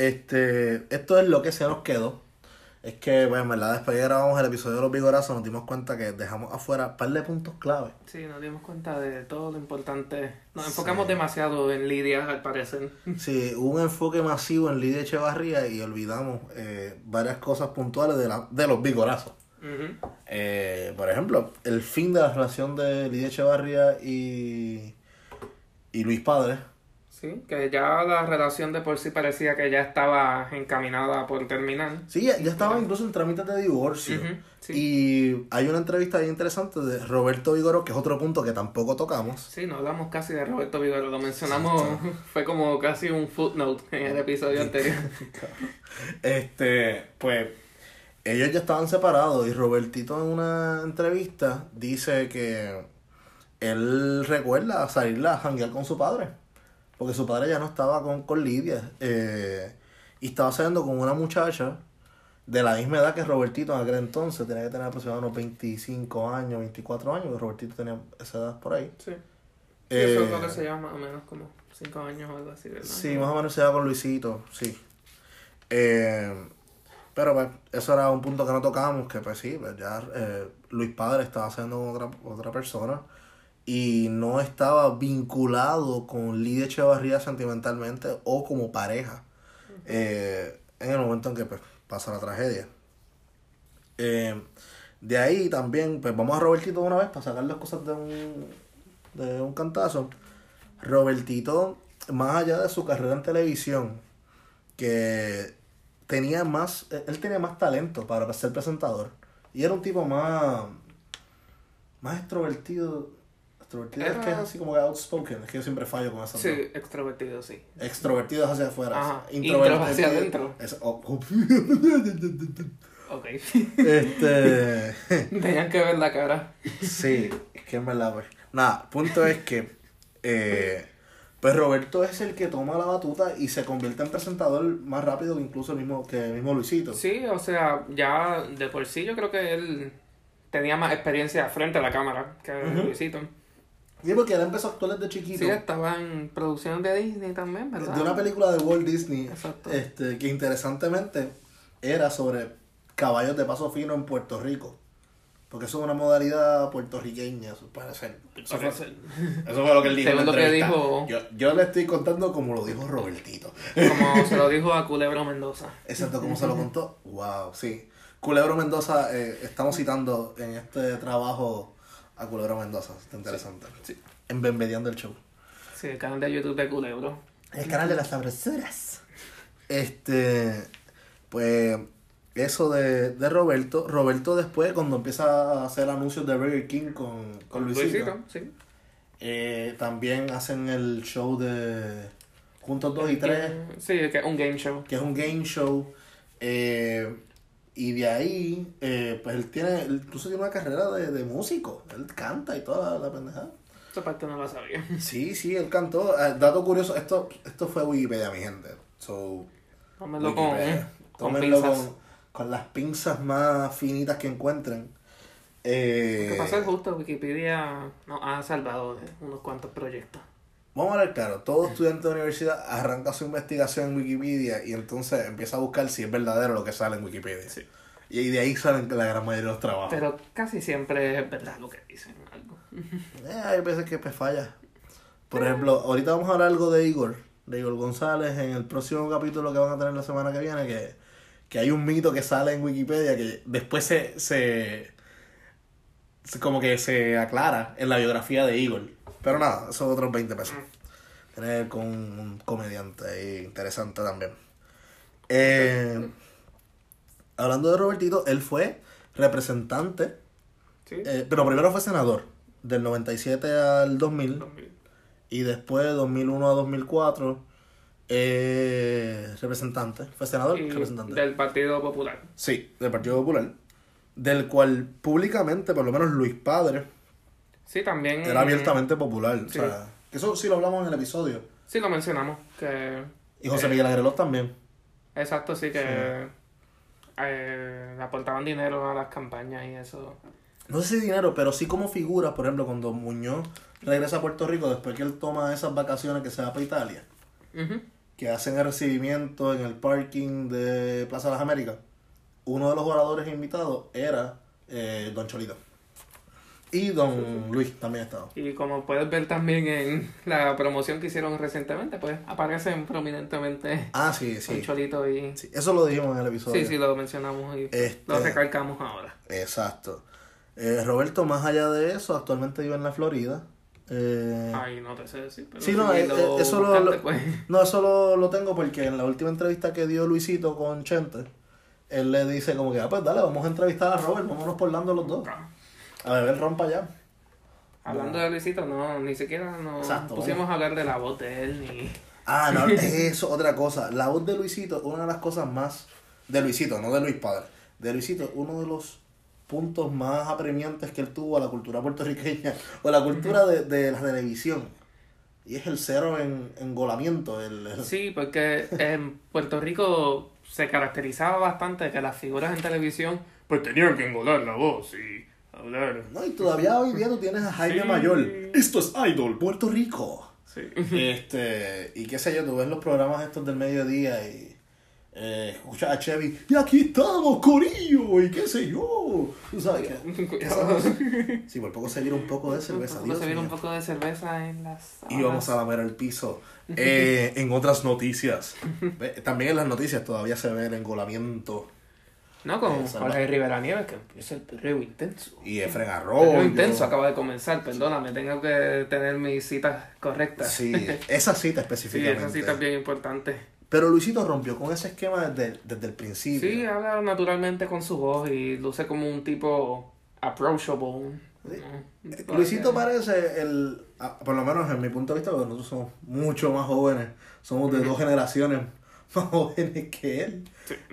Este, esto es lo que se nos quedó. Es que, bueno, en verdad, después que grabamos el episodio de los vigorazos, nos dimos cuenta que dejamos afuera un par de puntos clave. Sí, nos dimos cuenta de todo lo importante. Nos enfocamos demasiado en Lidia, al parecer. Sí, hubo un enfoque masivo en Lidia Echevarría y olvidamos eh, varias cosas puntuales de, la, de los vigorazos. Eh, por ejemplo, el fin de la relación de Lidia Echevarría y, y Luis Padre. Sí, que ya la relación de por sí parecía que ya estaba encaminada por terminar. Sí, ya, ya estaba incluso en trámites de divorcio. Sí. Y hay una entrevista bien interesante de Roberto Vigoro, que es otro punto que tampoco tocamos. Sí, no hablamos casi de Roberto Vigoro, lo mencionamos, fue como casi un footnote en el episodio anterior. Este, pues, ellos ya estaban separados y Robertito en una entrevista dice que él recuerda salir a janguear con su padre. Porque su padre ya no estaba con, con Lidia. eh, y estaba saliendo con una muchacha de la misma edad que Robertito en aquel entonces. Tenía que tener aproximadamente unos 25 años, 24 años. Que Robertito tenía esa edad por ahí. Sí. Sí, eso es lo Eh, que se llama más o menos como 5 años o algo así, ¿verdad? Sí, más o menos se da con Luisito, sí. Eh, pero pues, eso era un punto que no tocábamos, que pues sí, pues ya eh, Luis Padre estaba haciendo con otra, otra persona y no estaba vinculado con Lidia Echevarría sentimentalmente o como pareja eh, en el momento en que pues, pasa la tragedia. Eh, de ahí también, pues vamos a Robertito de una vez para sacar las cosas de un, de un cantazo. Robertito, más allá de su carrera en televisión, que tenía más, él tenía más talento para ser presentador. Y era un tipo más, más extrovertido. Extrovertido es que es así como que outspoken, es que yo siempre fallo con esa Sí, extrovertido, sí. Extrovertido es hacia afuera. Ajá, Introvertido intro hacia adentro. es- oh, oh. Ok. este. Tenían que ver la cara. Sí, es que verdad, pues. Nada, punto es que. eh, pues Roberto es el que toma la batuta y se convierte en presentador más rápido que incluso el mismo, que el mismo Luisito. Sí, o sea, ya de por sí yo creo que él tenía más experiencia frente a la cámara que. Luisito. Sí, porque él empezó a actuar desde chiquito. Sí, estaba en producción de Disney también, ¿verdad? de una película de Walt Disney. Exacto. Este, que interesantemente era sobre caballos de paso fino en Puerto Rico. Porque eso es una modalidad puertorriqueña, eso puede ser. Eso fue, Parece- eso fue lo que él dijo. en la que dijo- Yo, yo le estoy contando como lo dijo Robertito. Como se lo dijo a Culebro Mendoza. Exacto, como se lo contó. Wow, sí. Culebro Mendoza, eh, estamos citando en este trabajo a Culebro Mendoza. Está interesante. Sí. En Benvediando el Show. Sí, el canal de YouTube de Culebro. El canal de las sabrosuras. Este, pues, eso de, de Roberto. Roberto después, cuando empieza a hacer anuncios de Burger King con, con Luisito, sí. eh, también hacen el show de Juntos 2 y 3, Sí, que es un game show. que es un game show. eh, y de ahí, eh, pues él tiene, él incluso tiene una carrera de, de músico. Él canta y toda la, la pendejada. Esa parte no la sabía. Sí, sí, él cantó. Eh, dato curioso, esto, esto fue Wikipedia, mi gente. So, Tómenlo con, con Tómenlo con las pinzas más finitas que encuentren. Eh, Lo que pasa es justo, Wikipedia nos ha salvado de unos cuantos proyectos. Vamos a ver claro, todo estudiante de universidad arranca su investigación en Wikipedia y entonces empieza a buscar si es verdadero lo que sale en Wikipedia. Sí. Y de ahí salen la gran mayoría de los trabajos. Pero casi siempre es verdad lo que dicen. Algo. Eh, hay veces que pues falla. Por ejemplo, ahorita vamos a hablar algo de Igor, de Igor González, en el próximo capítulo que van a tener la semana que viene, que, que hay un mito que sale en Wikipedia que después se, se, se- como que se aclara en la biografía de Igor. Pero nada, eso es otros 20 pesos. Tener con un comediante ahí interesante también. Eh, hablando de Robertito, él fue representante, ¿Sí? eh, pero primero fue senador, del 97 al 2000. 2000. Y después, de 2001 a 2004, eh, representante. Fue senador, Y representante. del Partido Popular. Sí, del Partido Popular. Del cual públicamente, por lo menos Luis Padre, Sí, también. era abiertamente popular. Sí. O sea, que eso sí lo hablamos en el episodio. Sí, lo mencionamos. Que, Y José eh, Miguel Agrelot también. Exacto, sí, que eh, le aportaban dinero a las campañas y eso. No sé si dinero, pero sí como figura, por ejemplo, cuando Muñoz regresa a Puerto Rico después que él toma esas vacaciones que se va para Italia. Que hacen el recibimiento en el parking de Plaza de las Américas, uno de los oradores invitados era eh, Don Cholito. Y Don Luis también estaba. Y como puedes ver también en la promoción que hicieron recientemente, pues aparecen prominentemente Ah, sí, sí. Cholito y... Sí, Eso lo dijimos en el episodio. Sí, sí, lo mencionamos y Este- lo recalcamos ahora. Exacto. Eh, Roberto, más allá de eso, actualmente vive en la Florida. Eh, Ay, no te sé decir, pero Sí, no, si eh, lo eh, eso lo- pues. No, eso lo, lo tengo porque en la última entrevista que dio Luisito con Chente, él le dice como que, ah, pues dale, vamos a entrevistar a Robert, vámonos por Lando los dos. A beber rompa ya. Hablando de Luisito, no, ni siquiera nos Exacto, pusimos a hablar de la voz de él, ni... Ah, no, eso, otra cosa. La voz de Luisito, una de las cosas más... De Luisito, no de Luis Padre. De Luisito, uno de los puntos más apremiantes que él tuvo a la cultura puertorriqueña, o la cultura de, de la televisión. Y es el cero en engolamiento. El, el- Sí, porque en Puerto Rico se caracterizaba bastante que las figuras en televisión pues tenían que engolar la voz y hablar. No, y todavía hoy día tú tienes a Jaime Sí. Mayor. Esto es Idol, Puerto Rico. Sí. Este, y qué sé yo, tú ves los programas estos del mediodía y eh, escuchas a Chevy, y aquí estamos, Corillo, y qué sé yo. Tú sabes. Cuidado. Sí, por poco se vira un poco de cerveza, Cuando Dios se viene un poco de cerveza en las Y vamos a lamer el piso. Eh, en otras noticias, también en las noticias todavía se ve el engolamiento. No, con Eh, Jorge Rivera Nieves, que empieza el perreo intenso. Y Efren Arroyo. perreo intenso acaba de comenzar, perdóname, tengo que tener mis citas correctas. Sí, esa cita Sí, específicamente. esa cita es bien importante. Pero Luisito rompió con ese esquema desde, desde el principio. Sí, habla naturalmente con su voz y luce como un tipo approachable. Sí. Eh, Luisito parece el, ah, por lo menos en mi punto de vista, porque nosotros somos mucho más jóvenes, somos de dos generaciones más jóvenes que él.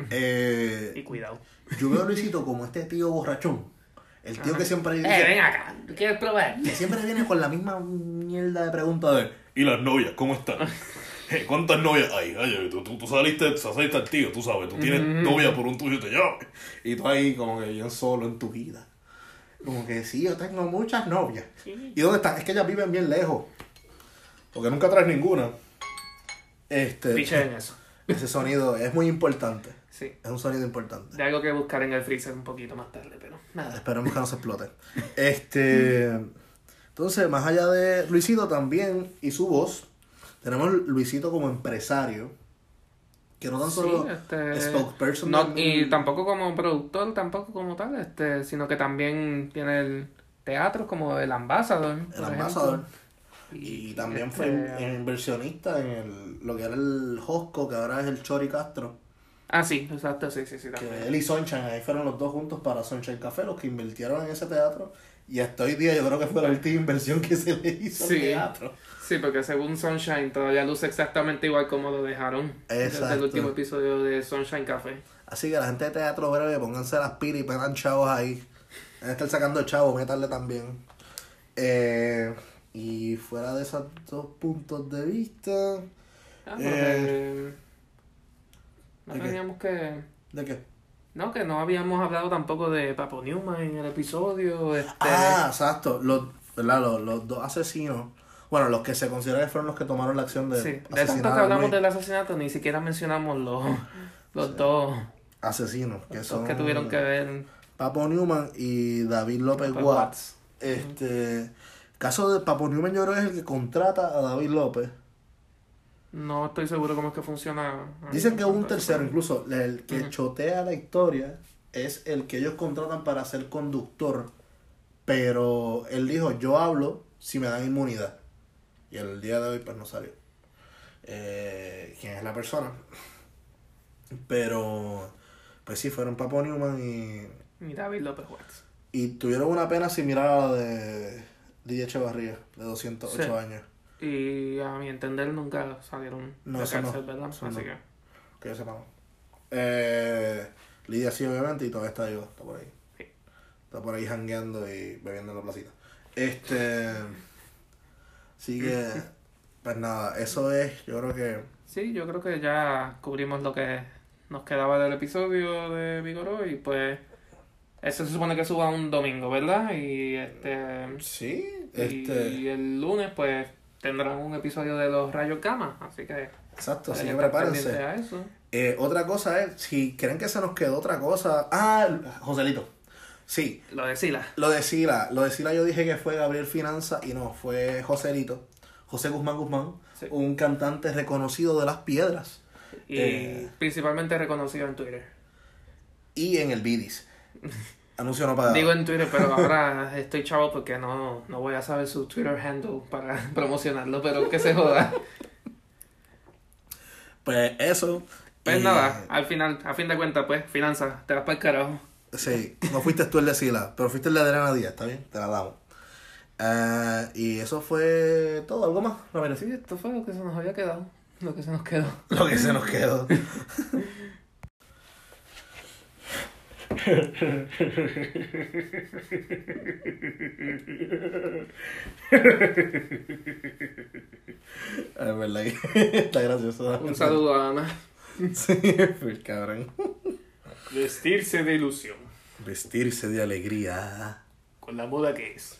Eh, Y cuidado. yo veo a Luisito como este tío borrachón, el tío que siempre Eh, dice, ven acá, ¿quieres probar? que siempre viene con la misma mierda de pregunta de ¿Y las novias cómo están? Eh, ¿Cuántas novias hay? Ay, tú, tú, tú saliste, saliste al tío, tú sabes, tú tienes novia por un tuyo te llama. Y tú ahí como que bien solo en tu vida. Como que sí, yo tengo muchas novias. Sí. ¿Y dónde están? Es que ellas viven bien lejos. Porque nunca traes ninguna. Este, Piche en eso. Ese sonido es muy importante. Sí. Es un sonido importante. De algo que buscar en el freezer un poquito más tarde, pero nada. Esperemos que no se explote. Este. Entonces, más allá de Luisito también y su voz, tenemos Luisito como empresario. Que no tan solo Sí, este, spokesperson. no, y tampoco como productor, tampoco como tal, este, sino que también tiene el teatro como el ambassador. el ambasador. ejemplo. Y también este, fue in- inversionista en el, lo que era el Josco, que ahora es el Chori Castro. Ah, sí, exacto, sí, sí, sí. Que él y Sunshine, ahí fueron los dos juntos para Sunshine Café, los que invirtieron en ese teatro. Y hasta hoy día yo creo que fue la última inversión que se le hizo al Sí. teatro. Sí, porque según Sunshine todavía luce exactamente igual como lo dejaron desde Exacto. el último episodio de Sunshine Café. Así que la gente de teatro breve, pónganse las pilas y pegan chavos ahí. Deben estar sacando chavos, métanle también. Eh, y fuera de esos dos puntos de vista. Ah, Eh, porque no ¿de qué? teníamos que... ¿De qué? No, que no habíamos hablado tampoco de Papo Newman en el episodio. Este... Ah, exacto. Los, ¿verdad? Los, los dos asesinos. Bueno, los que se consideran que fueron los que tomaron la acción de sí, de tanto que hablamos del asesinato, ni siquiera mencionamos los, los dos asesinos, que los son que tuvieron que ver Papo Newman y David López López Watts. Watts. Este caso de Papo Newman yo creo que es el que contrata a David López. No estoy seguro cómo es que funciona. Dicen que hubo un tercero, incluso el que chotea la historia es el que ellos contratan para ser conductor. Pero él dijo, yo hablo si me dan inmunidad. Y el día de hoy pues no salió. Eh, ¿Quién es la persona? Pero, pues sí, fueron Papo Newman y, Y David López Watts. y tuvieron una pena similar a la de DJ Echevarría, de 208 Sí. años. Y a mi entender nunca salieron No, de eso no. cárcel, ¿verdad? Eso Así no. que. Que sepamos. Eh, Lidia sí, obviamente, y todavía está viva, está por ahí. Sí. Está por ahí jangueando y bebiendo en la placita. Este. Así que. Pues nada, eso es, yo creo que. Sí, yo creo que ya cubrimos lo que nos quedaba del episodio de Vigoró y pues. Eso se supone que suba un domingo, ¿verdad? Y este. Sí, Y este. el lunes, pues, tendrán un episodio de los rayos gamma, así que Exacto, así que prepárense. pendiente a eso. Eh, otra cosa es, si creen que se nos quedó otra cosa. Ah, Joselito. Sí, Lo de Sila. lo de Sila. Lo de Sila yo dije que fue Gabriel Finanza y no, fue Joselito. José Guzmán Guzmán, Sí. un cantante reconocido de las piedras. Y Eh. principalmente reconocido en Twitter. Y en el Bidis. Anuncio no pagado. Digo en Twitter, pero ahora estoy chavo porque no, no voy a saber su Twitter handle para promocionarlo, pero que se joda. Pues eso. Pues Y, nada, al final, a fin de cuentas, pues, finanzas, te vas para el carajo. Sí, no fuiste tú el de Sila, pero fuiste el de Adriana Díaz, ¿está bien? Te la damos. Eh, y eso fue todo, ¿algo más? Ramírez? Sí, esto fue lo que se nos había quedado. Lo que se nos quedó. Lo que se nos quedó. Es verdad que está gracioso. Un saludo a Ana. Sí, fue cabrón. Vestirse de ilusión. Vestirse de alegría. Con la moda que es.